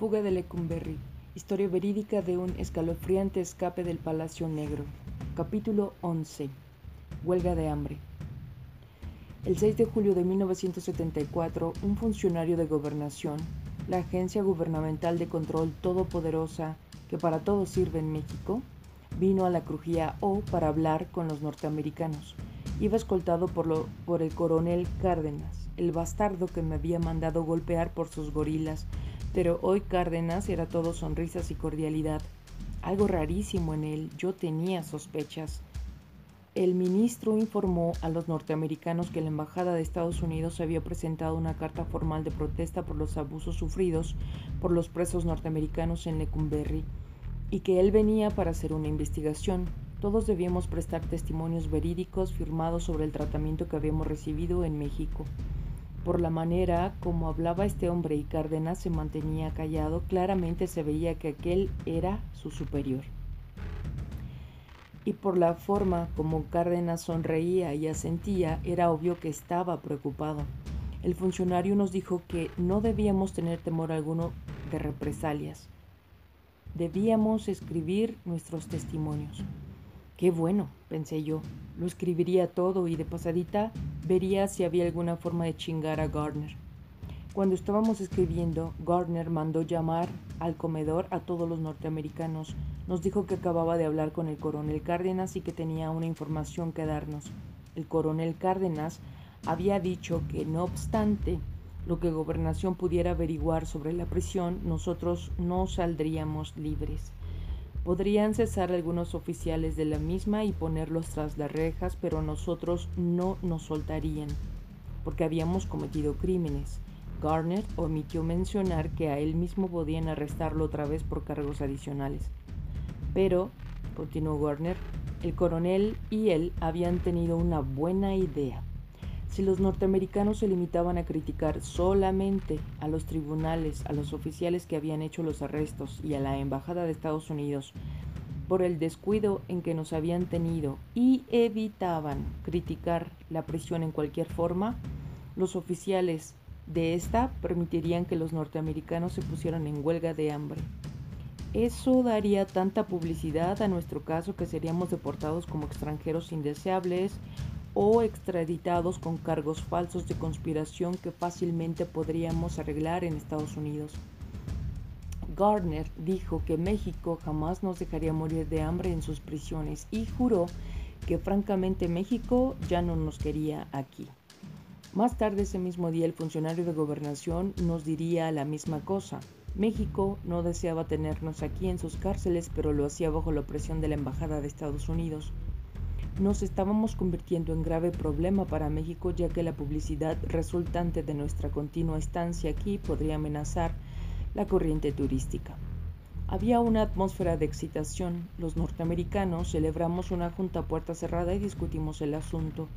Fuga de Lecumberri. Historia verídica de un escalofriante escape del Palacio Negro. Capítulo 11. Huelga de hambre. El 6 de julio de 1974, un funcionario de gobernación, la agencia gubernamental de control todopoderosa que para todo sirve en México, vino a la Crujía O para hablar con los norteamericanos. Iba escoltado por, lo, por el coronel Cárdenas, el bastardo que me había mandado golpear por sus gorilas pero hoy Cárdenas era todo sonrisas y cordialidad. Algo rarísimo en él, yo tenía sospechas. El ministro informó a los norteamericanos que la Embajada de Estados Unidos había presentado una carta formal de protesta por los abusos sufridos por los presos norteamericanos en Lecumberri y que él venía para hacer una investigación. Todos debíamos prestar testimonios verídicos firmados sobre el tratamiento que habíamos recibido en México. Por la manera como hablaba este hombre y Cárdenas se mantenía callado, claramente se veía que aquel era su superior. Y por la forma como Cárdenas sonreía y asentía, era obvio que estaba preocupado. El funcionario nos dijo que no debíamos tener temor alguno de represalias. Debíamos escribir nuestros testimonios. Qué bueno, pensé yo. Lo escribiría todo y de pasadita vería si había alguna forma de chingar a Gardner. Cuando estábamos escribiendo, Gardner mandó llamar al comedor a todos los norteamericanos. Nos dijo que acababa de hablar con el coronel Cárdenas y que tenía una información que darnos. El coronel Cárdenas había dicho que no obstante lo que gobernación pudiera averiguar sobre la prisión, nosotros no saldríamos libres. Podrían cesar algunos oficiales de la misma y ponerlos tras las rejas, pero nosotros no nos soltarían, porque habíamos cometido crímenes. Garner omitió mencionar que a él mismo podían arrestarlo otra vez por cargos adicionales. Pero, continuó Garner, el coronel y él habían tenido una buena idea. Si los norteamericanos se limitaban a criticar solamente a los tribunales, a los oficiales que habían hecho los arrestos y a la Embajada de Estados Unidos por el descuido en que nos habían tenido y evitaban criticar la prisión en cualquier forma, los oficiales de esta permitirían que los norteamericanos se pusieran en huelga de hambre. Eso daría tanta publicidad a nuestro caso que seríamos deportados como extranjeros indeseables o extraditados con cargos falsos de conspiración que fácilmente podríamos arreglar en Estados Unidos. Gardner dijo que México jamás nos dejaría morir de hambre en sus prisiones y juró que francamente México ya no nos quería aquí. Más tarde ese mismo día el funcionario de gobernación nos diría la misma cosa. México no deseaba tenernos aquí en sus cárceles, pero lo hacía bajo la presión de la Embajada de Estados Unidos nos estábamos convirtiendo en grave problema para México ya que la publicidad resultante de nuestra continua estancia aquí podría amenazar la corriente turística. Había una atmósfera de excitación. Los norteamericanos celebramos una junta puerta cerrada y discutimos el asunto.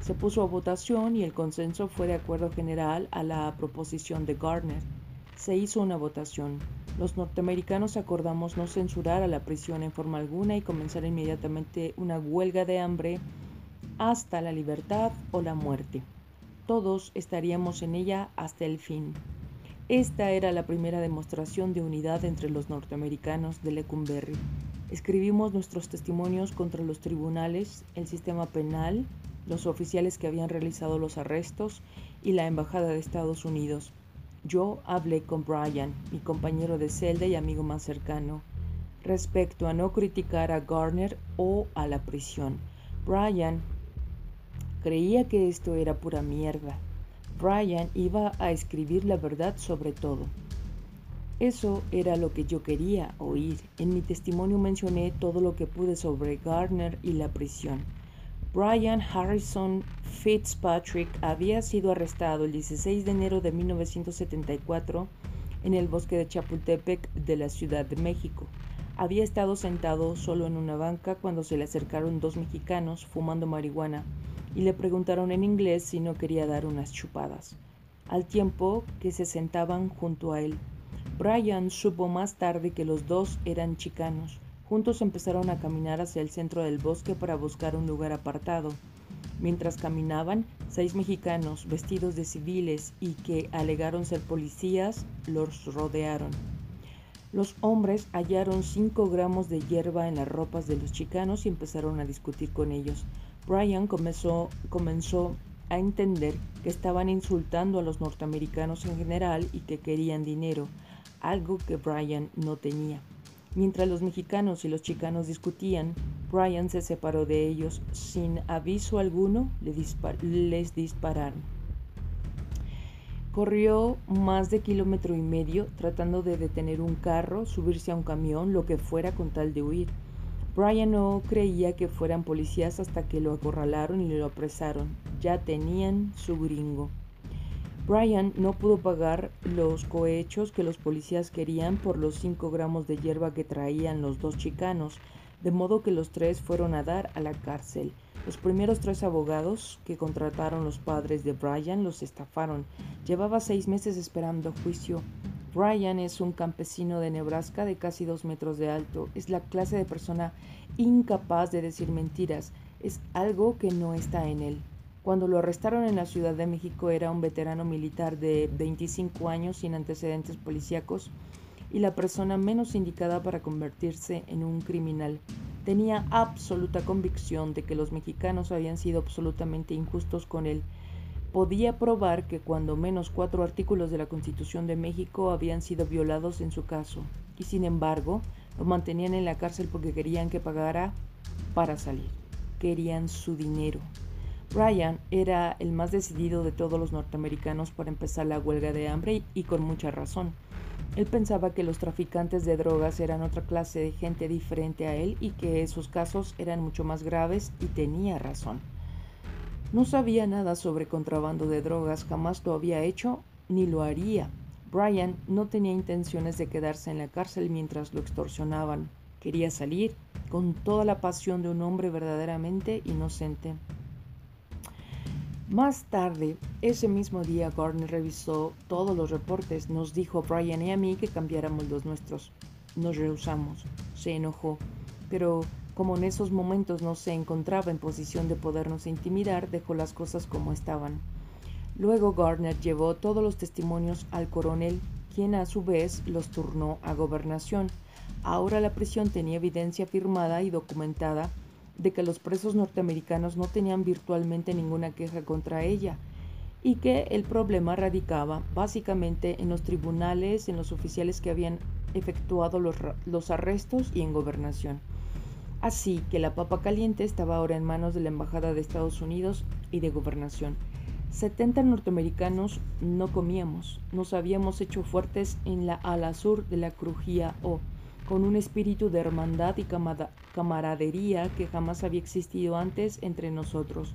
Se puso a votación y el consenso fue de acuerdo general a la proposición de Gardner. Se hizo una votación. Los norteamericanos acordamos no censurar a la prisión en forma alguna y comenzar inmediatamente una huelga de hambre hasta la libertad o la muerte. Todos estaríamos en ella hasta el fin. Esta era la primera demostración de unidad entre los norteamericanos de Lecumberri. Escribimos nuestros testimonios contra los tribunales, el sistema penal, los oficiales que habían realizado los arrestos y la Embajada de Estados Unidos. Yo hablé con Brian, mi compañero de celda y amigo más cercano, respecto a no criticar a Garner o a la prisión. Brian creía que esto era pura mierda. Brian iba a escribir la verdad sobre todo. Eso era lo que yo quería oír. En mi testimonio mencioné todo lo que pude sobre Gardner y la prisión. Brian Harrison Fitzpatrick había sido arrestado el 16 de enero de 1974 en el bosque de Chapultepec de la Ciudad de México. Había estado sentado solo en una banca cuando se le acercaron dos mexicanos fumando marihuana y le preguntaron en inglés si no quería dar unas chupadas, al tiempo que se sentaban junto a él. Brian supo más tarde que los dos eran chicanos Juntos empezaron a caminar hacia el centro del bosque para buscar un lugar apartado. Mientras caminaban, seis mexicanos vestidos de civiles y que alegaron ser policías los rodearon. Los hombres hallaron cinco gramos de hierba en las ropas de los chicanos y empezaron a discutir con ellos. Brian comenzó, comenzó a entender que estaban insultando a los norteamericanos en general y que querían dinero, algo que Brian no tenía. Mientras los mexicanos y los chicanos discutían, Brian se separó de ellos. Sin aviso alguno, les dispararon. Corrió más de kilómetro y medio tratando de detener un carro, subirse a un camión, lo que fuera con tal de huir. Brian no creía que fueran policías hasta que lo acorralaron y lo apresaron. Ya tenían su gringo. Brian no pudo pagar los cohechos que los policías querían por los 5 gramos de hierba que traían los dos chicanos, de modo que los tres fueron a dar a la cárcel. Los primeros tres abogados que contrataron los padres de Brian los estafaron. Llevaba seis meses esperando juicio. Brian es un campesino de Nebraska de casi dos metros de alto. Es la clase de persona incapaz de decir mentiras. Es algo que no está en él. Cuando lo arrestaron en la Ciudad de México era un veterano militar de 25 años sin antecedentes policíacos y la persona menos indicada para convertirse en un criminal. Tenía absoluta convicción de que los mexicanos habían sido absolutamente injustos con él. Podía probar que cuando menos cuatro artículos de la Constitución de México habían sido violados en su caso, y sin embargo lo mantenían en la cárcel porque querían que pagara para salir. Querían su dinero. Ryan era el más decidido de todos los norteamericanos para empezar la huelga de hambre y, con mucha razón. Él pensaba que los traficantes de drogas eran otra clase de gente diferente a él y que esos casos eran mucho más graves y tenía razón. No sabía nada sobre contrabando de drogas, jamás lo había hecho ni lo haría. Brian no tenía intenciones de quedarse en la cárcel mientras lo extorsionaban. Quería salir con toda la pasión de un hombre verdaderamente inocente. Más tarde, ese mismo día, Gardner revisó todos los reportes. Nos dijo a Brian y a mí que cambiáramos los nuestros. Nos rehusamos. Se enojó. Pero como en esos momentos no se encontraba en posición de podernos intimidar, dejó las cosas como estaban. Luego Gardner llevó todos los testimonios al coronel, quien a su vez los turnó a gobernación. Ahora la prisión tenía evidencia firmada y documentada de que los presos norteamericanos no tenían virtualmente ninguna queja contra ella y que el problema radicaba básicamente en los tribunales, en los oficiales que habían efectuado los, arrestos y en gobernación. Así que la papa caliente estaba ahora en manos de la Embajada de Estados Unidos y de gobernación. 70 norteamericanos no comíamos, nos habíamos hecho fuertes en la ala sur de la Crujía O con un espíritu de hermandad y camaradería que jamás había existido antes entre nosotros.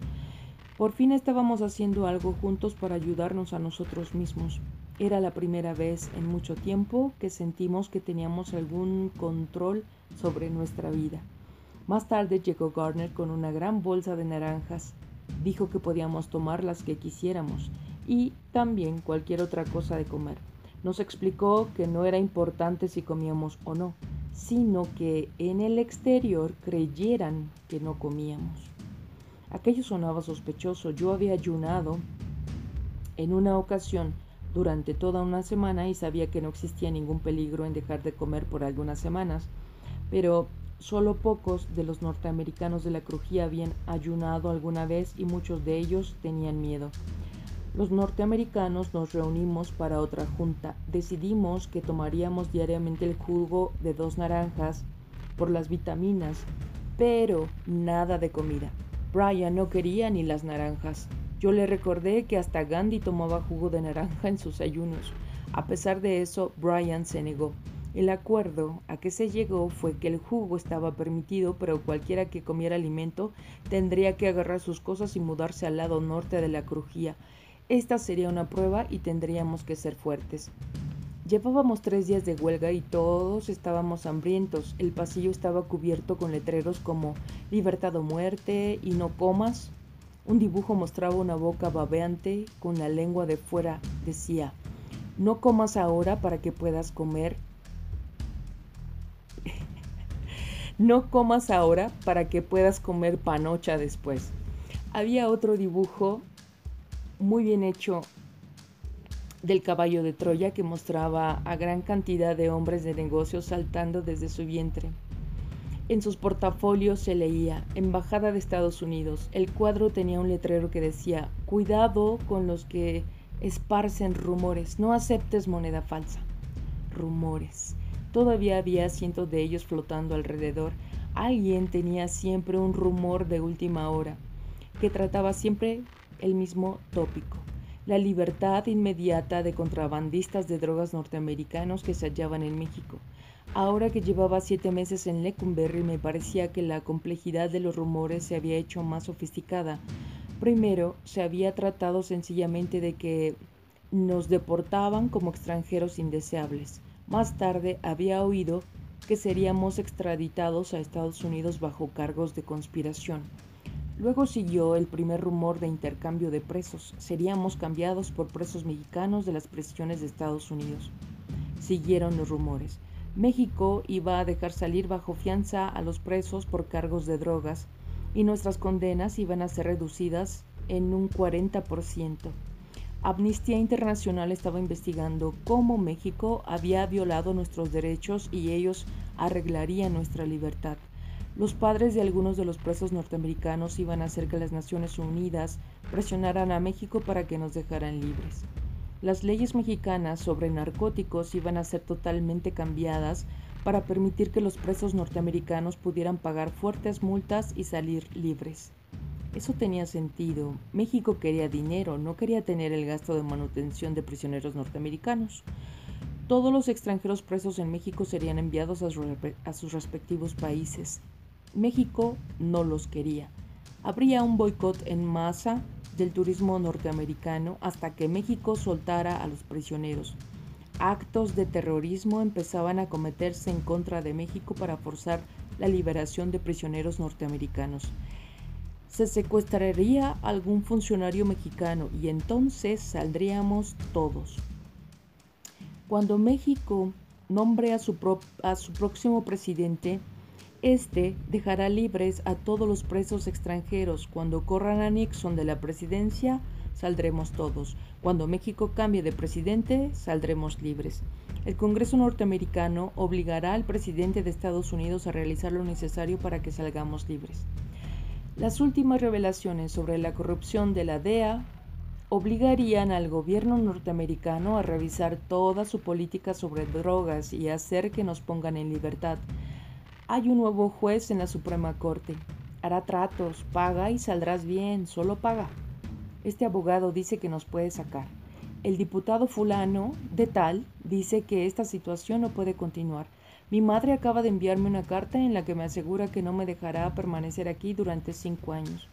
Por fin estábamos haciendo algo juntos para ayudarnos a nosotros mismos. Era la primera vez en mucho tiempo que sentimos que teníamos algún control sobre nuestra vida. Más tarde llegó Garner con una gran bolsa de naranjas. Dijo que podíamos tomar las que quisiéramos y también cualquier otra cosa de comer. Nos explicó que no era importante si comíamos o no, sino que en el exterior creyeran que no comíamos. Aquello sonaba sospechoso. Yo había ayunado en una ocasión durante toda una semana y sabía que no existía ningún peligro en dejar de comer por algunas semanas, pero solo pocos de los norteamericanos de la crujía habían ayunado alguna vez y muchos de ellos tenían miedo. Los norteamericanos nos reunimos para otra junta. Decidimos que tomaríamos diariamente el jugo de dos naranjas por las vitaminas, pero nada de comida. Brian no quería ni las naranjas. Yo le recordé que hasta Gandhi tomaba jugo de naranja en sus ayunos. A pesar de eso, Brian se negó. El acuerdo a que se llegó fue que el jugo estaba permitido, pero cualquiera que comiera alimento tendría que agarrar sus cosas y mudarse al lado norte de la crujía esta sería una prueba y tendríamos que ser fuertes. Llevábamos tres días de huelga y todos estábamos hambrientos. El pasillo estaba cubierto con letreros como libertad o muerte y no comas. Un dibujo mostraba una boca babeante con la lengua de fuera. Decía, no comas ahora para que puedas comer. no comas ahora para que puedas comer panocha después. Había otro dibujo muy bien hecho del caballo de Troya que mostraba a gran cantidad de hombres de negocios saltando desde su vientre. En sus portafolios se leía Embajada de Estados Unidos. El cuadro tenía un letrero que decía Cuidado con los que esparcen rumores, no aceptes moneda falsa. Rumores. Todavía había cientos de ellos flotando alrededor. Alguien tenía siempre un rumor de última hora, que trataba siempre el mismo tópico. La libertad inmediata de contrabandistas de drogas norteamericanos que se hallaban en México. Ahora que llevaba siete meses en Lecumberri me parecía que la complejidad de los rumores se había hecho más sofisticada. Primero, se había tratado sencillamente de que nos deportaban como extranjeros indeseables. Más tarde había oído que seríamos extraditados a Estados Unidos bajo cargos de conspiración. Luego siguió el primer rumor de intercambio de presos. Seríamos cambiados por presos mexicanos de las prisiones de Estados Unidos. Siguieron los rumores. México iba a dejar salir bajo fianza a los presos por cargos de drogas y nuestras condenas iban a ser reducidas en un 40%. Amnistía Internacional estaba investigando cómo México había violado nuestros derechos y ellos arreglarían nuestra libertad. Los padres de algunos de los presos norteamericanos iban a hacer que las Naciones Unidas presionaran a México para que nos dejaran libres. Las leyes mexicanas sobre narcóticos iban a ser totalmente cambiadas para permitir que los presos norteamericanos pudieran pagar fuertes multas y salir libres. Eso tenía sentido. México quería dinero, no quería tener el gasto de manutención de prisioneros norteamericanos. Todos los extranjeros presos en México serían enviados a, sus respectivos países. México no los quería. Habría un boicot en masa del turismo norteamericano hasta que México soltara a los prisioneros. Actos de terrorismo empezaban a cometerse en contra de México para forzar la liberación de prisioneros norteamericanos. Se secuestraría algún funcionario mexicano y entonces saldríamos todos. Cuando México nombre a su, a su próximo presidente, este dejará libres a todos los presos extranjeros. Cuando corran a Nixon de la presidencia, saldremos todos. Cuando México cambie de presidente, saldremos libres. El Congreso norteamericano obligará al presidente de Estados Unidos a realizar lo necesario para que salgamos libres. Las últimas revelaciones sobre la corrupción de la DEA obligarían al gobierno norteamericano a revisar toda su política sobre drogas y hacer que nos pongan en libertad. Hay un nuevo juez en la Suprema Corte. Hará tratos, paga y saldrás bien, solo paga. Este abogado dice que nos puede sacar. El diputado fulano de tal dice que esta situación no puede continuar. Mi madre acaba de enviarme una carta en la que me asegura que no me dejará permanecer aquí durante cinco años.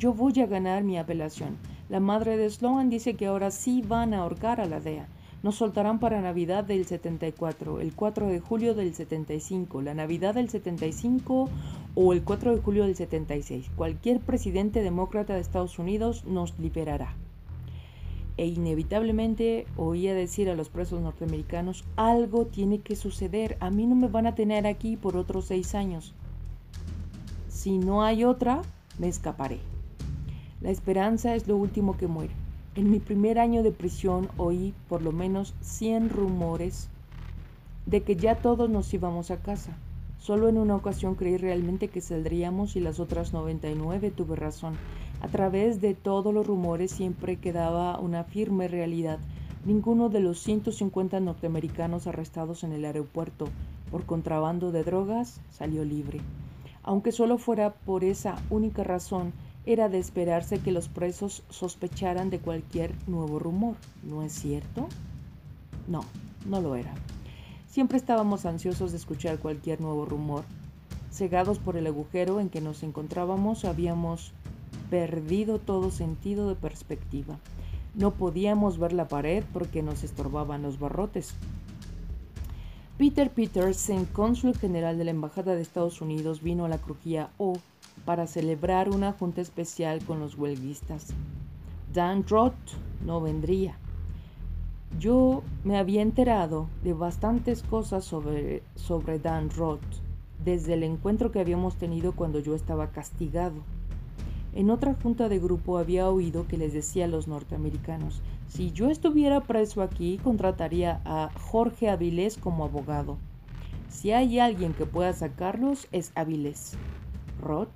Yo voy a ganar mi apelación. La madre de Sloan dice que ahora sí van a ahorcar a la DEA. Nos soltarán para Navidad del 74, el 4 de julio del 75, la Navidad del 75 o el 4 de julio del 76. Cualquier presidente demócrata de Estados Unidos nos liberará. E inevitablemente oía decir a los presos norteamericanos, algo tiene que suceder, a mí no me van a tener aquí por otros seis años. Si no hay otra, me escaparé. La esperanza es lo último que muere. En mi primer año de prisión oí por lo menos 100 rumores de que ya todos nos íbamos a casa. Solo en una ocasión creí realmente que saldríamos y las otras 99 tuve razón. A través de todos los rumores siempre quedaba una firme realidad. Ninguno de los 150 norteamericanos arrestados en el aeropuerto por contrabando de drogas salió libre. Aunque solo fuera por esa única razón, era de esperarse que los presos sospecharan de cualquier nuevo rumor, ¿no es cierto? No, no lo era. Siempre estábamos ansiosos de escuchar cualquier nuevo rumor. Cegados por el agujero en que nos encontrábamos, habíamos perdido todo sentido de perspectiva. No podíamos ver la pared porque nos estorbaban los barrotes. Peter Peterson, cónsul general de la Embajada de Estados Unidos, vino a la crujía O para celebrar una junta especial con los huelguistas. Dan Roth no vendría. Yo me había enterado de bastantes cosas sobre, sobre Dan Roth desde el encuentro que habíamos tenido cuando yo estaba castigado. En otra junta de grupo había oído que les decía a los norteamericanos, si yo estuviera preso aquí, contrataría a Jorge Avilés como abogado. Si hay alguien que pueda sacarlos, es Avilés. Roth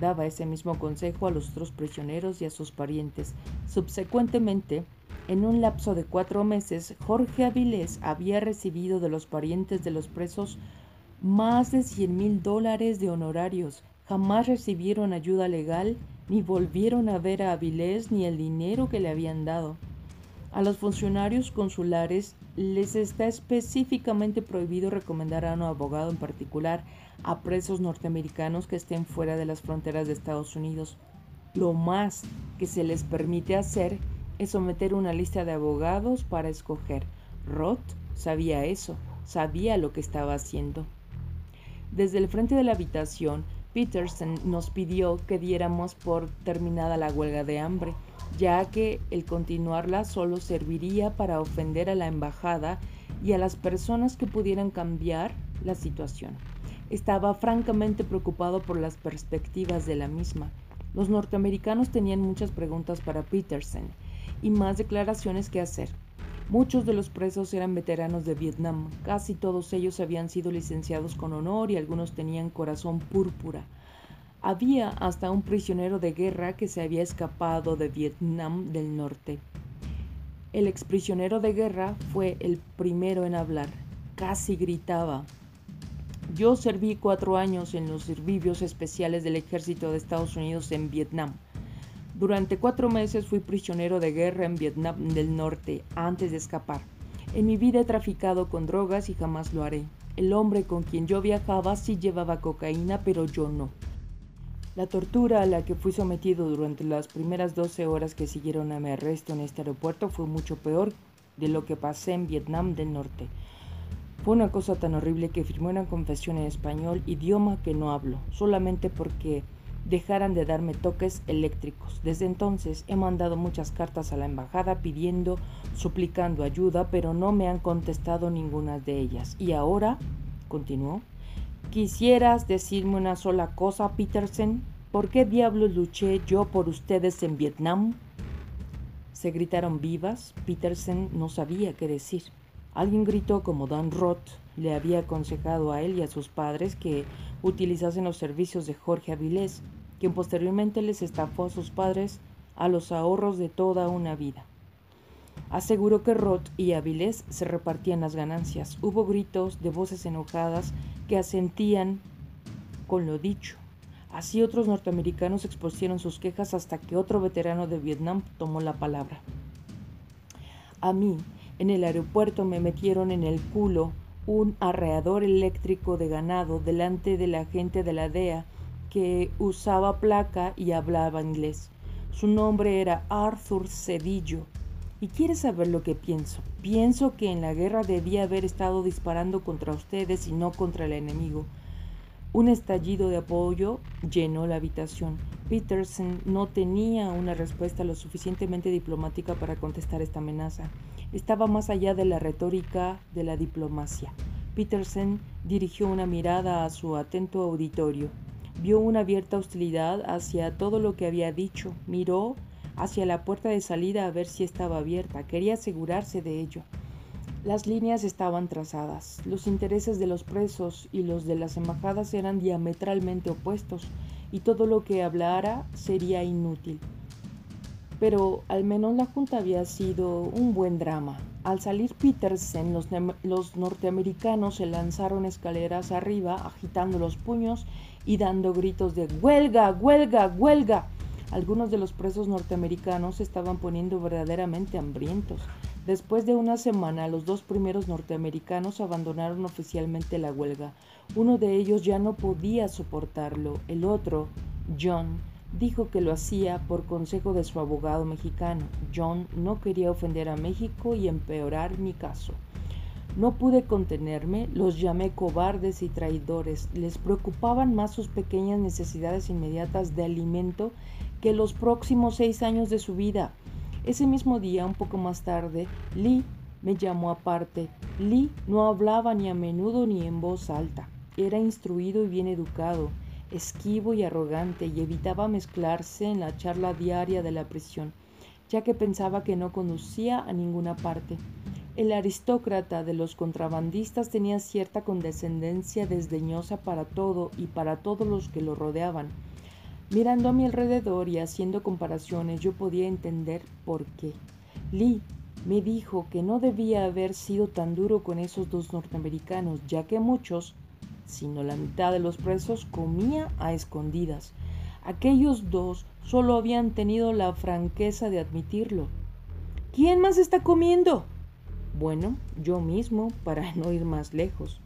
daba ese mismo consejo a los otros prisioneros y a sus parientes. Subsecuentemente, en un lapso de cuatro meses, Jorge Avilés había recibido de los parientes de los presos más de 100 mil dólares de honorarios. Jamás recibieron ayuda legal ni volvieron a ver a Avilés ni el dinero que le habían dado. A los funcionarios consulares les está específicamente prohibido recomendar a un abogado en particular a presos norteamericanos que estén fuera de las fronteras de Estados Unidos. Lo más que se les permite hacer es someter una lista de abogados para escoger. Roth sabía eso, sabía lo que estaba haciendo. Desde el frente de la habitación, Peterson nos pidió que diéramos por terminada la huelga de hambre, ya que el continuarla solo serviría para ofender a la embajada y a las personas que pudieran cambiar la situación. Estaba francamente preocupado por las perspectivas de la misma. Los norteamericanos tenían muchas preguntas para Peterson y más declaraciones que hacer. Muchos de los presos eran veteranos de Vietnam, casi todos ellos habían sido licenciados con honor y algunos tenían corazón púrpura. Había hasta un prisionero de guerra que se había escapado de Vietnam del Norte. El exprisionero de guerra fue el primero en hablar. Casi gritaba. Yo serví cuatro años en los servicios especiales del ejército de Estados Unidos en Vietnam. Durante cuatro meses fui prisionero de guerra en Vietnam del Norte antes de escapar. En mi vida he traficado con drogas y jamás lo haré. El hombre con quien yo viajaba sí llevaba cocaína, pero yo no. La tortura a la que fui sometido durante las primeras 12 horas que siguieron a mi arresto en este aeropuerto fue mucho peor de lo que pasé en Vietnam del Norte. Fue una cosa tan horrible que firmé una confesión en español, idioma que no hablo, solamente porque dejaran de darme toques eléctricos. Desde entonces he mandado muchas cartas a la embajada pidiendo, suplicando ayuda, pero no me han contestado ninguna de ellas. Y ahora, continuó, ¿quisieras decirme una sola cosa, Peterson? ¿Por qué diablos luché yo por ustedes en Vietnam? Se gritaron vivas. Peterson no sabía qué decir. Alguien gritó como Dan Roth le había aconsejado a él y a sus padres que utilizasen los servicios de Jorge Avilés, quien posteriormente les estafó a sus padres a los ahorros de toda una vida. Aseguró que Roth y Avilés se repartían las ganancias. Hubo gritos de voces enojadas que asentían con lo dicho. Así otros norteamericanos expusieron sus quejas hasta que otro veterano de Vietnam tomó la palabra. A mí, en el aeropuerto me metieron en el culo un arreador eléctrico de ganado delante de la gente de la DEA que usaba placa y hablaba inglés. Su nombre era Arthur Cedillo. ¿Y quieres saber lo que pienso? Pienso que en la guerra debía haber estado disparando contra ustedes y no contra el enemigo. Un estallido de apoyo llenó la habitación. Peterson no tenía una respuesta lo suficientemente diplomática para contestar esta amenaza. Estaba más allá de la retórica de la diplomacia. Peterson dirigió una mirada a su atento auditorio vio una abierta hostilidad hacia todo lo que había dicho, miró hacia la puerta de salida a ver si estaba abierta, quería asegurarse de ello. Las líneas estaban trazadas, los intereses de los presos y los de las embajadas eran diametralmente opuestos, y todo lo que hablara sería inútil. Pero al menos la junta había sido un buen drama. Al salir Peterson, los, los norteamericanos se lanzaron escaleras arriba, agitando los puños y dando gritos de huelga, huelga, huelga. Algunos de los presos norteamericanos se estaban poniendo verdaderamente hambrientos. Después de una semana, los dos primeros norteamericanos abandonaron oficialmente la huelga. Uno de ellos ya no podía soportarlo. El otro, John, dijo que lo hacía por consejo de su abogado mexicano. John no quería ofender a México y empeorar mi caso. No pude contenerme, los llamé cobardes y traidores. Les preocupaban más sus pequeñas necesidades inmediatas de alimento que los próximos seis años de su vida. Ese mismo día, un poco más tarde, Lee me llamó aparte. Lee no hablaba ni a menudo ni en voz alta. Era instruido y bien educado. esquivo y arrogante, y evitaba mezclarse en la charla diaria de la prisión, ya que pensaba que no conducía a ninguna parte. El aristócrata de los contrabandistas tenía cierta condescendencia desdeñosa para todo y para todos los que lo rodeaban. Mirando a mi alrededor y haciendo comparaciones, yo podía entender por qué. Lee me dijo que no debía haber sido tan duro con esos dos norteamericanos, ya que muchos, sino la mitad de los presos, comía a escondidas. Aquellos dos solo habían tenido la franqueza de admitirlo. ¿Quién más está comiendo? Bueno, yo mismo, para no ir más lejos.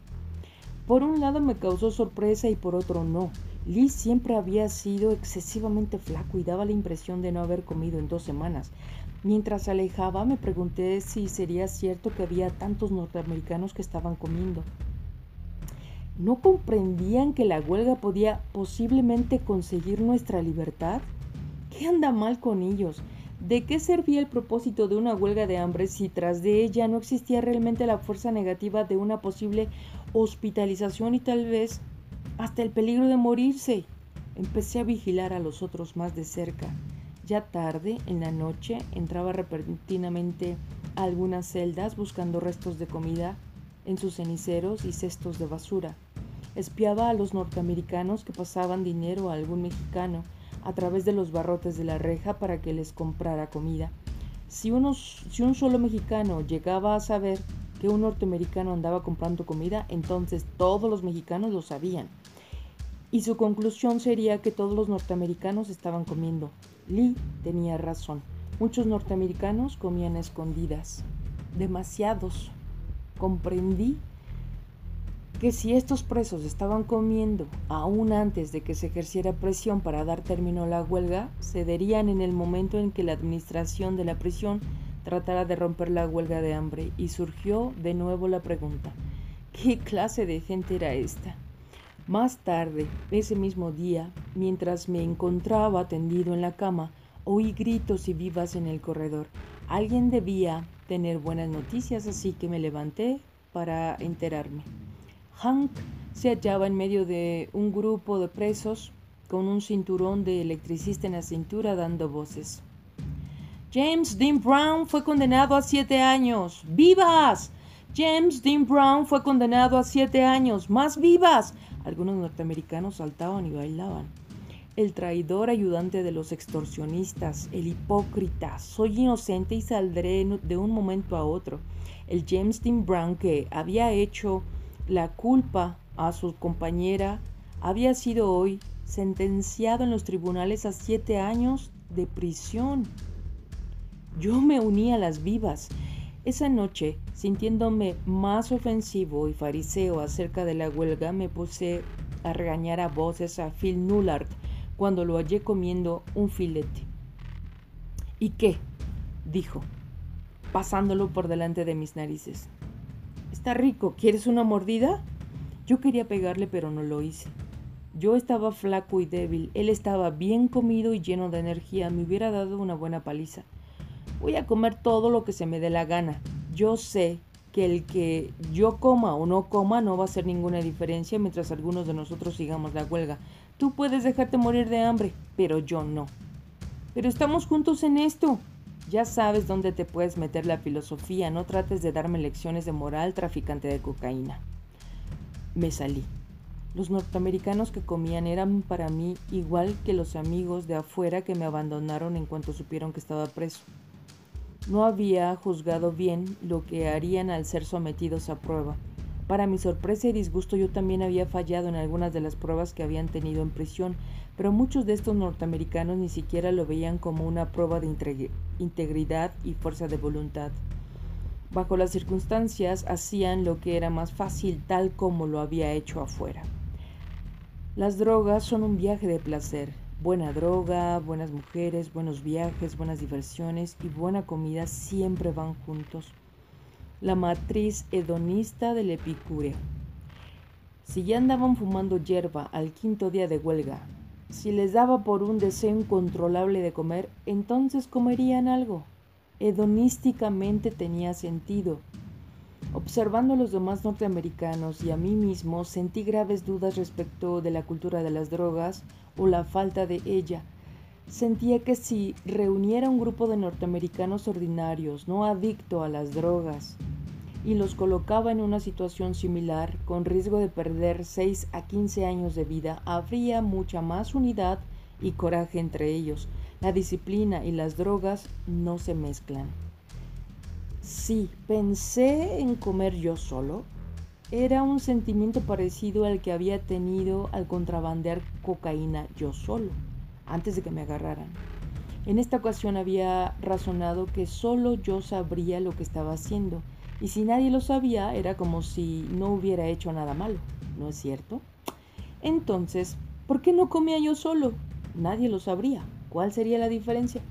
Por un lado me causó sorpresa y por otro no. Lee siempre había sido excesivamente flaco y daba la impresión de no haber comido en dos semanas. Mientras alejaba me pregunté si sería cierto que había tantos norteamericanos que estaban comiendo. ¿No comprendían que la huelga podía posiblemente conseguir nuestra libertad? ¿Qué anda mal con ellos? ¿De qué servía el propósito de una huelga de hambre si tras de ella no existía realmente la fuerza negativa de una posible hospitalización y tal vez hasta el peligro de morirse? Empecé a vigilar a los otros más de cerca. Ya tarde, en la noche, entraba repentinamente a algunas celdas buscando restos de comida en sus ceniceros y cestos de basura. Espiaba a los norteamericanos que pasaban dinero a algún mexicano a través de los barrotes de la reja para que les comprara comida. Si, unos, si un solo mexicano llegaba a saber que un norteamericano andaba comprando comida, entonces todos los mexicanos lo sabían. Y su conclusión sería que todos los norteamericanos estaban comiendo. Lee tenía razón. Muchos norteamericanos comían escondidas. Demasiados. Comprendí que si estos presos estaban comiendo aún antes de que se ejerciera presión para dar término a la huelga, cederían en el momento en que la administración de la prisión tratara de romper la huelga de hambre y surgió de nuevo la pregunta, ¿qué clase de gente era esta? Más tarde, ese mismo día, mientras me encontraba tendido en la cama, oí gritos y vivas en el corredor. Alguien debía tener buenas noticias, así que me levanté para enterarme. Hank se hallaba en medio de un grupo de presos con un cinturón de electricista en la cintura dando voces. James Dean Brown fue condenado a siete años. ¡Vivas! James Dean Brown fue condenado a siete años. ¡Más vivas! Algunos norteamericanos saltaban y bailaban. El traidor ayudante de los extorsionistas, el hipócrita, soy inocente y saldré de un momento a otro. El James Dean Brown que había hecho la culpa a su compañera había sido hoy sentenciado en los tribunales a siete años de prisión. Yo me uní a las vivas esa noche, sintiéndome más ofensivo y fariseo acerca de la huelga, me puse a regañar a voces a Phil Nullard cuando lo hallé comiendo un filete. ¿Y qué? dijo, pasándolo por delante de mis narices. Está rico, ¿quieres una mordida? Yo quería pegarle, pero no lo hice. Yo estaba flaco y débil, él estaba bien comido y lleno de energía, me hubiera dado una buena paliza. Voy a comer todo lo que se me dé la gana. Yo sé que el que yo coma o no coma no va a hacer ninguna diferencia mientras algunos de nosotros sigamos la huelga. Tú puedes dejarte morir de hambre, pero yo no. Pero estamos juntos en esto. Ya sabes dónde te puedes meter la filosofía, no trates de darme lecciones de moral traficante de cocaína. Me salí. Los norteamericanos que comían eran para mí igual que los amigos de afuera que me abandonaron en cuanto supieron que estaba preso. No había juzgado bien lo que harían al ser sometidos a prueba. Para mi sorpresa y disgusto yo también había fallado en algunas de las pruebas que habían tenido en prisión, pero muchos de estos norteamericanos ni siquiera lo veían como una prueba de integridad y fuerza de voluntad. Bajo las circunstancias hacían lo que era más fácil tal como lo había hecho afuera. Las drogas son un viaje de placer, Buena droga, buenas mujeres, buenos viajes, buenas diversiones y buena comida siempre van juntos. La matriz hedonista del epicúreo. Si ya andaban fumando hierba al quinto día de huelga, si les daba por un deseo incontrolable de comer, entonces comerían algo. Hedonísticamente tenía sentido. Observando a los demás norteamericanos y a mí mismo, sentí graves dudas respecto de la cultura de las drogas o la falta de ella. Sentía que si reuniera un grupo de norteamericanos ordinarios, no adicto a las drogas, y los colocaba en una situación similar, con riesgo de perder 6 a 15 años de vida, habría mucha más unidad y coraje entre ellos. La disciplina y las drogas no se mezclan. Si pensé en comer yo solo, era un sentimiento parecido al que había tenido al contrabandear cocaína yo solo, antes de que me agarraran. En esta ocasión había razonado que solo yo sabría lo que estaba haciendo y si nadie lo sabía, era como si no hubiera hecho nada malo, ¿no es cierto? Entonces, ¿por qué no comía yo solo? Nadie lo sabría. ¿Cuál sería la diferencia?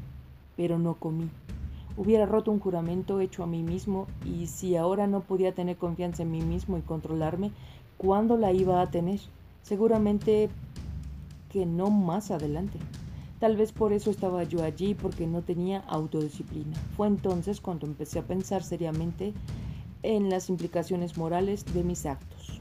Pero no comí. Hubiera roto un juramento hecho a mí mismo y si ahora no podía tener confianza en mí mismo y controlarme, ¿cuándo la iba a tener? Seguramente que no más adelante. Tal vez por eso estaba yo allí, porque no tenía autodisciplina. Fue entonces cuando empecé a pensar seriamente en las implicaciones morales de mis actos.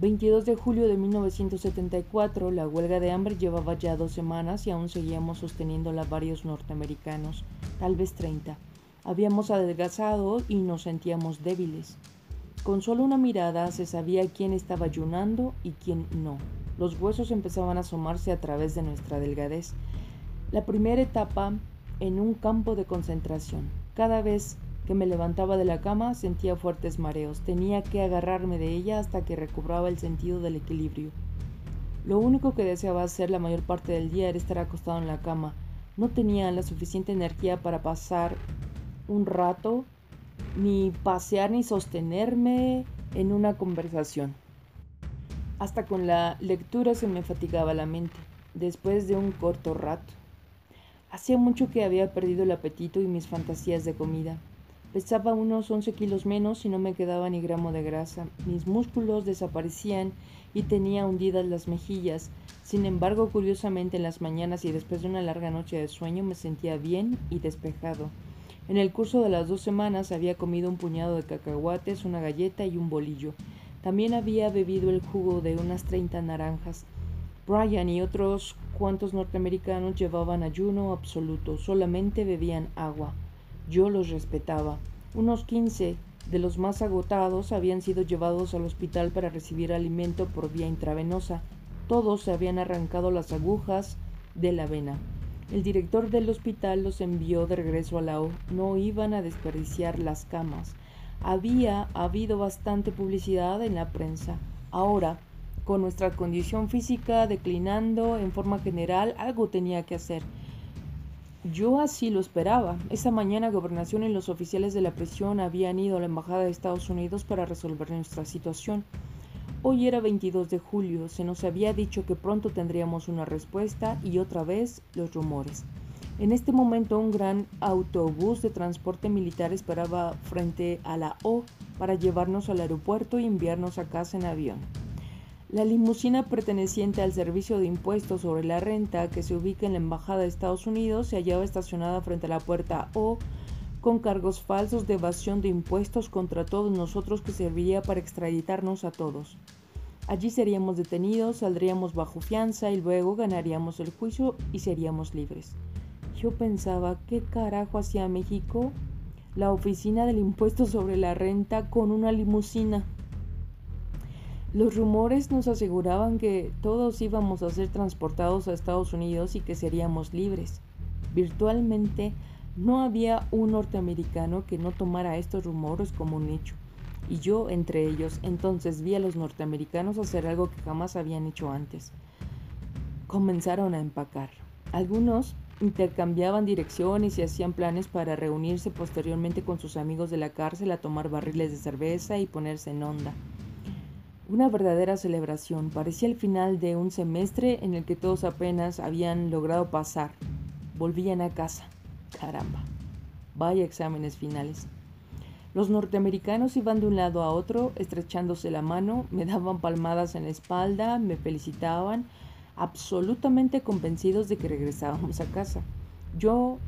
22 de julio de 1974, la huelga de hambre llevaba ya dos semanas y aún seguíamos sosteniéndola varios norteamericanos, tal vez 30. Habíamos adelgazado y nos sentíamos débiles. Con solo una mirada se sabía quién estaba ayunando y quién no. Los huesos empezaban a asomarse a través de nuestra delgadez. La primera etapa en un campo de concentración. Cada vez que me levantaba de la cama sentía fuertes mareos. Tenía que agarrarme de ella hasta que recobraba el sentido del equilibrio. Lo único que deseaba hacer la mayor parte del día era estar acostado en la cama. No tenía la suficiente energía para pasar un rato, ni pasear, ni sostenerme en una conversación. Hasta con la lectura se me fatigaba la mente, después de un corto rato. Hacía mucho que había perdido el apetito y mis fantasías de comida. Pesaba unos 11 kilos menos y no me quedaba ni gramo de grasa. Mis músculos desaparecían y tenía hundidas las mejillas. Sin embargo, curiosamente en las mañanas y después de una larga noche de sueño me sentía bien y despejado. En el curso de las dos semanas había comido un puñado de cacahuates, una galleta y un bolillo. También había bebido el jugo de unas 30 naranjas. Brian y otros cuantos norteamericanos llevaban ayuno absoluto, solamente bebían agua. Yo los respetaba. Unos 15 de los más agotados habían sido llevados al hospital para recibir alimento por vía intravenosa. Todos se habían arrancado las agujas de la vena. El director del hospital los envió de regreso a la O. No iban a desperdiciar las camas había habido bastante publicidad en la prensa. Ahora, con nuestra condición física declinando en forma general, algo tenía que hacer. Yo así lo esperaba. Esa mañana Gobernación y los oficiales de la prisión habían ido a la Embajada de Estados Unidos para resolver nuestra situación. Hoy era 22 de julio, se nos había dicho que pronto tendríamos una respuesta y otra vez los rumores. En este momento un gran autobús de transporte militar esperaba frente a la O para llevarnos al aeropuerto y enviarnos a casa en avión. La limusina perteneciente al Servicio de Impuestos sobre la Renta, que se ubica en la Embajada de Estados Unidos, se hallaba estacionada frente a la puerta O con cargos falsos de evasión de impuestos contra todos nosotros que serviría para extraditarnos a todos. Allí seríamos detenidos, saldríamos bajo fianza y luego ganaríamos el juicio y seríamos libres. Yo pensaba, ¿qué carajo hacía México? La oficina del impuesto sobre la renta con una limusina. Los rumores nos aseguraban que todos íbamos a ser transportados a Estados Unidos y que seríamos libres. Virtualmente no había un norteamericano que no tomara estos rumores como un hecho. Y yo entre ellos, entonces vi a los norteamericanos hacer algo que jamás habían hecho antes. Comenzaron a empacar. Algunos intercambiaban direcciones y hacían planes para reunirse posteriormente con sus amigos de la cárcel a tomar barriles de cerveza y ponerse en onda. Una verdadera celebración, parecía el final de un semestre en el que todos apenas habían logrado pasar. Volvían a casa. Caramba. Vaya exámenes finales. Los norteamericanos iban de un lado a otro, estrechándose la mano, me daban palmadas en la espalda, me felicitaban, absolutamente convencidos de que regresábamos a casa. Yo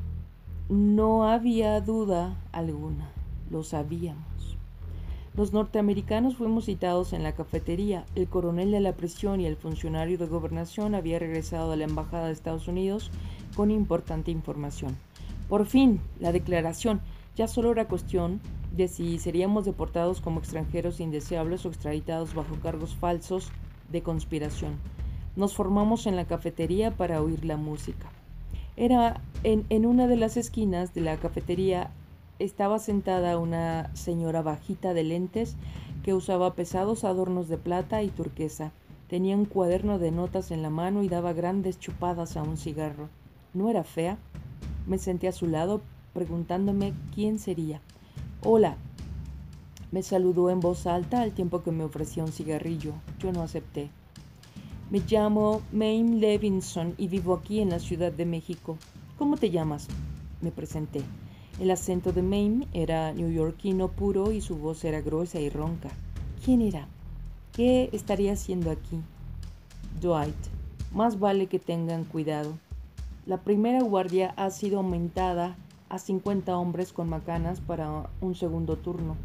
no había duda alguna. lo sabíamos. Los norteamericanos fuimos citados en la cafetería. El coronel de la prisión y el funcionario de gobernación había regresado a la embajada de Estados Unidos con importante información. Por fin, la declaración. Ya solo era cuestión de si seríamos deportados como extranjeros indeseables o extraditados bajo cargos falsos de conspiración. Nos formamos en la cafetería para oír la música. Era en una de las esquinas de la cafetería estaba sentada una señora bajita de lentes que usaba pesados adornos de plata y turquesa. Tenía un cuaderno de notas en la mano y daba grandes chupadas a un cigarro. ¿No era fea? Me senté a su lado preguntándome quién sería. Hola. Me saludó en voz alta al tiempo que me ofrecía un cigarrillo. Yo no acepté. Me llamo Mame Levinson y vivo aquí en la Ciudad de México. ¿Cómo te llamas? Me presenté. El acento de Mame era neoyorquino puro y su voz era gruesa y ronca. ¿Quién era? ¿Qué estaría haciendo aquí? Dwight. Más vale que tengan cuidado. La primera guardia ha sido aumentada a 50 hombres con macanas para un segundo turno.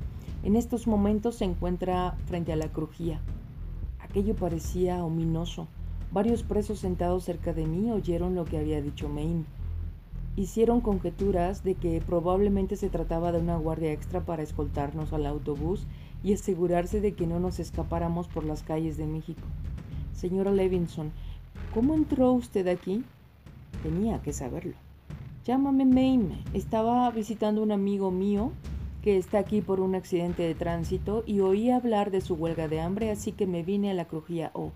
En estos momentos se encuentra frente a la crujía. Aquello parecía ominoso. Varios presos sentados cerca de mí oyeron lo que había dicho Maine hicieron conjeturas de que probablemente se trataba de una guardia extra para escoltarnos al autobús y asegurarse de que no nos escapáramos por las calles de México. Señora Levinson, ¿cómo entró usted aquí? Tenía que saberlo. Llámame Maine. Estaba visitando un amigo mío que está aquí por un accidente de tránsito y oí hablar de su huelga de hambre, así que me vine a la crujía O.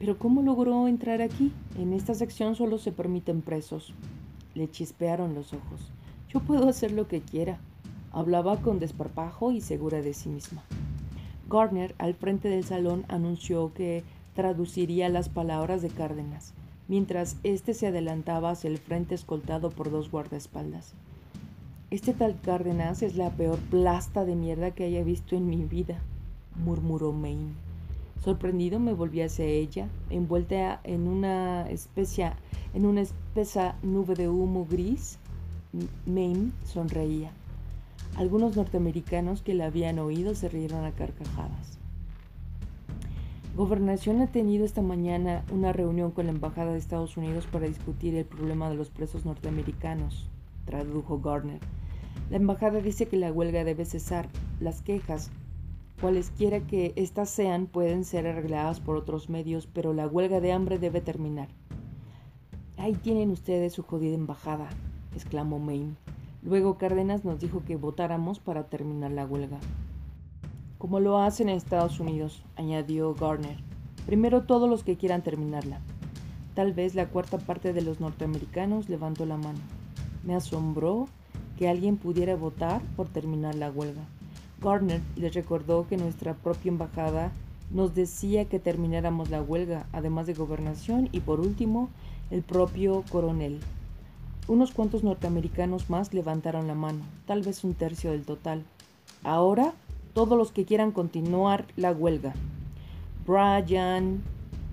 Pero ¿cómo logró entrar aquí? En esta sección solo se permiten presos. Le chispearon los ojos. Yo puedo hacer lo que quiera. Hablaba con desparpajo y segura de sí misma. Gardner, al frente del salón, anunció que traduciría las palabras de Cárdenas, mientras éste se adelantaba hacia el frente escoltado por dos guardaespaldas. Este tal Cárdenas es la peor plasta de mierda que haya visto en mi vida, murmuró Maine. Sorprendido me volví hacia ella, envuelta en una especie, en una espesa nube de humo gris. Maine sonreía. Algunos norteamericanos que la habían oído se rieron a carcajadas. Gobernación ha tenido esta mañana una reunión con la Embajada de Estados Unidos para discutir el problema de los presos norteamericanos, tradujo Gardner. La embajada dice que la huelga debe cesar. Las quejas Cualesquiera que éstas sean pueden ser arregladas por otros medios, pero la huelga de hambre debe terminar. Ahí tienen ustedes su jodida embajada, exclamó Maine. Luego Cárdenas nos dijo que votáramos para terminar la huelga. Como lo hacen en Estados Unidos, añadió Garner. Primero todos los que quieran terminarla. Tal vez la cuarta parte de los norteamericanos levantó la mano. Me asombró que alguien pudiera votar por terminar la huelga. Gardner les recordó que nuestra propia embajada nos decía que termináramos la huelga, además de gobernación y por último el propio coronel. Unos cuantos norteamericanos más levantaron la mano, tal vez un tercio del total. Ahora, todos los que quieran continuar la huelga. Brian,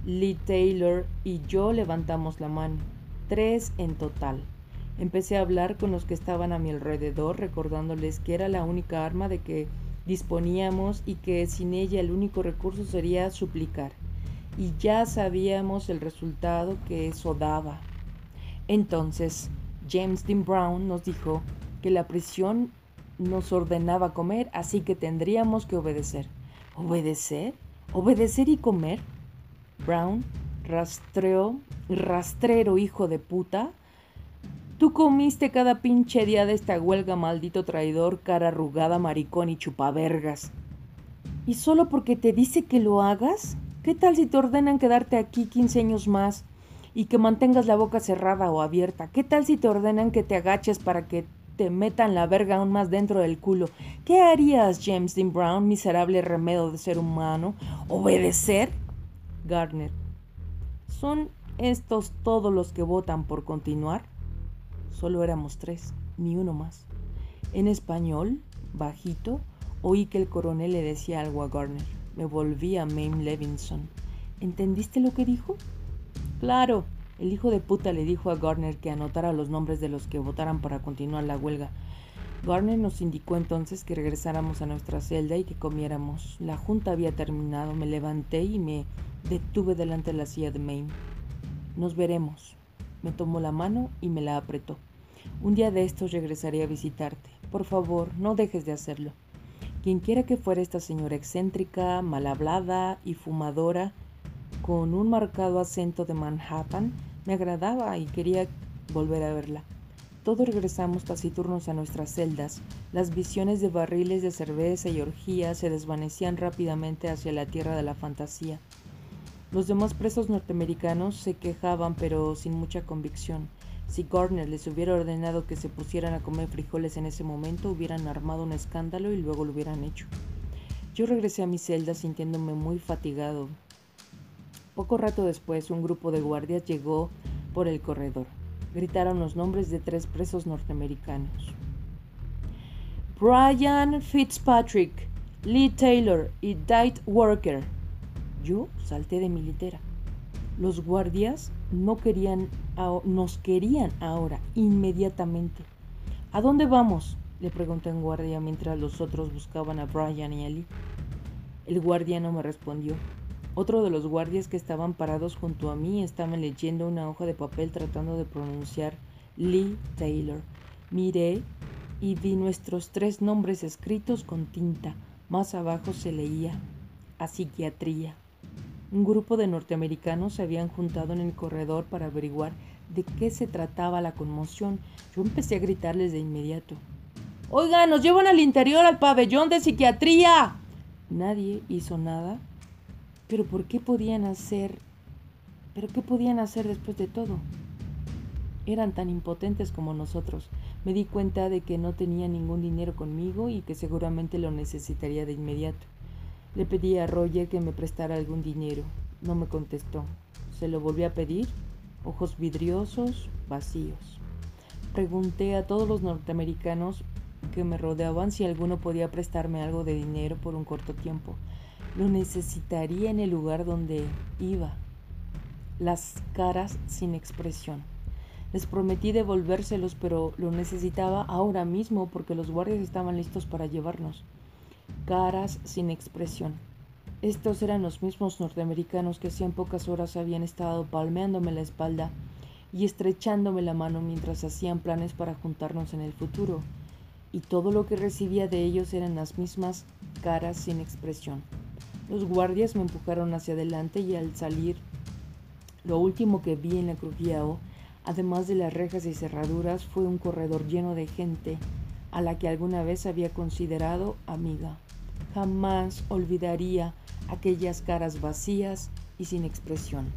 Lee Taylor y yo levantamos la mano, tres en total. Empecé a hablar con los que estaban a mi alrededor, recordándoles que era la única arma de que disponíamos y que sin ella el único recurso sería suplicar. Y ya sabíamos el resultado que eso daba. Entonces, James Dean Brown nos dijo que la prisión nos ordenaba comer, así que tendríamos que obedecer. ¿Obedecer? ¿Obedecer y comer? Brown, rastreo, rastrero hijo de puta, Tú comiste cada pinche día de esta huelga, maldito traidor, cara arrugada, maricón y chupavergas. ¿Y solo porque te dice que lo hagas? ¿Qué tal si te ordenan quedarte aquí 15 años más y que mantengas la boca cerrada o abierta? ¿Qué tal si te ordenan que te agaches para que te metan la verga aún más dentro del culo? ¿Qué harías, James Dean Brown, miserable remedo de ser humano? ¿Obedecer? Gardner. ¿Son estos todos los que votan por continuar? Solo éramos tres, ni uno más. En español, bajito, oí que el coronel le decía algo a Garner. Me volví a Mame Levinson. ¿Entendiste lo que dijo? Claro, el hijo de puta le dijo a Garner que anotara los nombres de los que votaran para continuar la huelga. Garner nos indicó entonces que regresáramos a nuestra celda y que comiéramos. La junta había terminado. Me levanté y me detuve delante de la silla de Maine. Nos veremos. Me tomó la mano y me la apretó. Un día de estos regresaré a visitarte. Por favor, no dejes de hacerlo. Quienquiera que fuera esta señora excéntrica, mal hablada y fumadora, con un marcado acento de Manhattan, me agradaba y quería volver a verla. Todos regresamos taciturnos a nuestras celdas. Las visiones de barriles de cerveza y orgías se desvanecían rápidamente hacia la tierra de la fantasía. Los demás presos norteamericanos se quejaban, pero sin mucha convicción. Si Gardner les hubiera ordenado que se pusieran a comer frijoles en ese momento, hubieran armado un escándalo y luego lo hubieran hecho. Yo regresé a mi celda sintiéndome muy fatigado. Poco rato después, un grupo de guardias llegó por el corredor gritaron los nombres de tres presos norteamericanos. Brian Fitzpatrick, Lee Taylor y Dight Worker. Yo salté de mi litera. Los guardias no querían, nos querían ahora, inmediatamente. ¿A dónde vamos? le pregunté en guardia mientras los otros buscaban a Brian y a Lee. El guardia no me respondió. Otro de los guardias que estaban parados junto a mí estaba leyendo una hoja de papel tratando de pronunciar Lee Taylor. Miré y vi nuestros tres nombres escritos con tinta. Más abajo se leía a psiquiatría. Un grupo de norteamericanos se habían juntado en el corredor para averiguar de qué se trataba la conmoción. Yo empecé a gritarles de inmediato. Oiga, nos llevan al interior al pabellón de psiquiatría. Nadie hizo nada pero ¿por qué podían hacer? ¿Pero qué podían hacer después de todo? Eran tan impotentes como nosotros. Me di cuenta de que no tenía ningún dinero conmigo y que seguramente lo necesitaría de inmediato. Le pedí a Roger que me prestara algún dinero. No me contestó. Se lo volví a pedir. Ojos vidriosos, vacíos. Pregunté a todos los norteamericanos que me rodeaban si alguno podía prestarme algo de dinero por un corto tiempo. Lo necesitaría en el lugar donde iba. Las caras sin expresión. Les prometí devolvérselos, pero lo necesitaba ahora mismo porque los guardias estaban listos para llevarnos. Caras sin expresión. Estos eran los mismos norteamericanos que hacían pocas horas habían estado palmeándome la espalda y estrechándome la mano mientras hacían planes para juntarnos en el futuro. Y todo lo que recibía de ellos eran las mismas caras sin expresión. Los guardias me empujaron hacia adelante y al salir, lo último que vi en la Crujiao, además de las rejas y cerraduras, fue un corredor lleno de gente a la que alguna vez había considerado amiga. Jamás olvidaría aquellas caras vacías y sin expresión.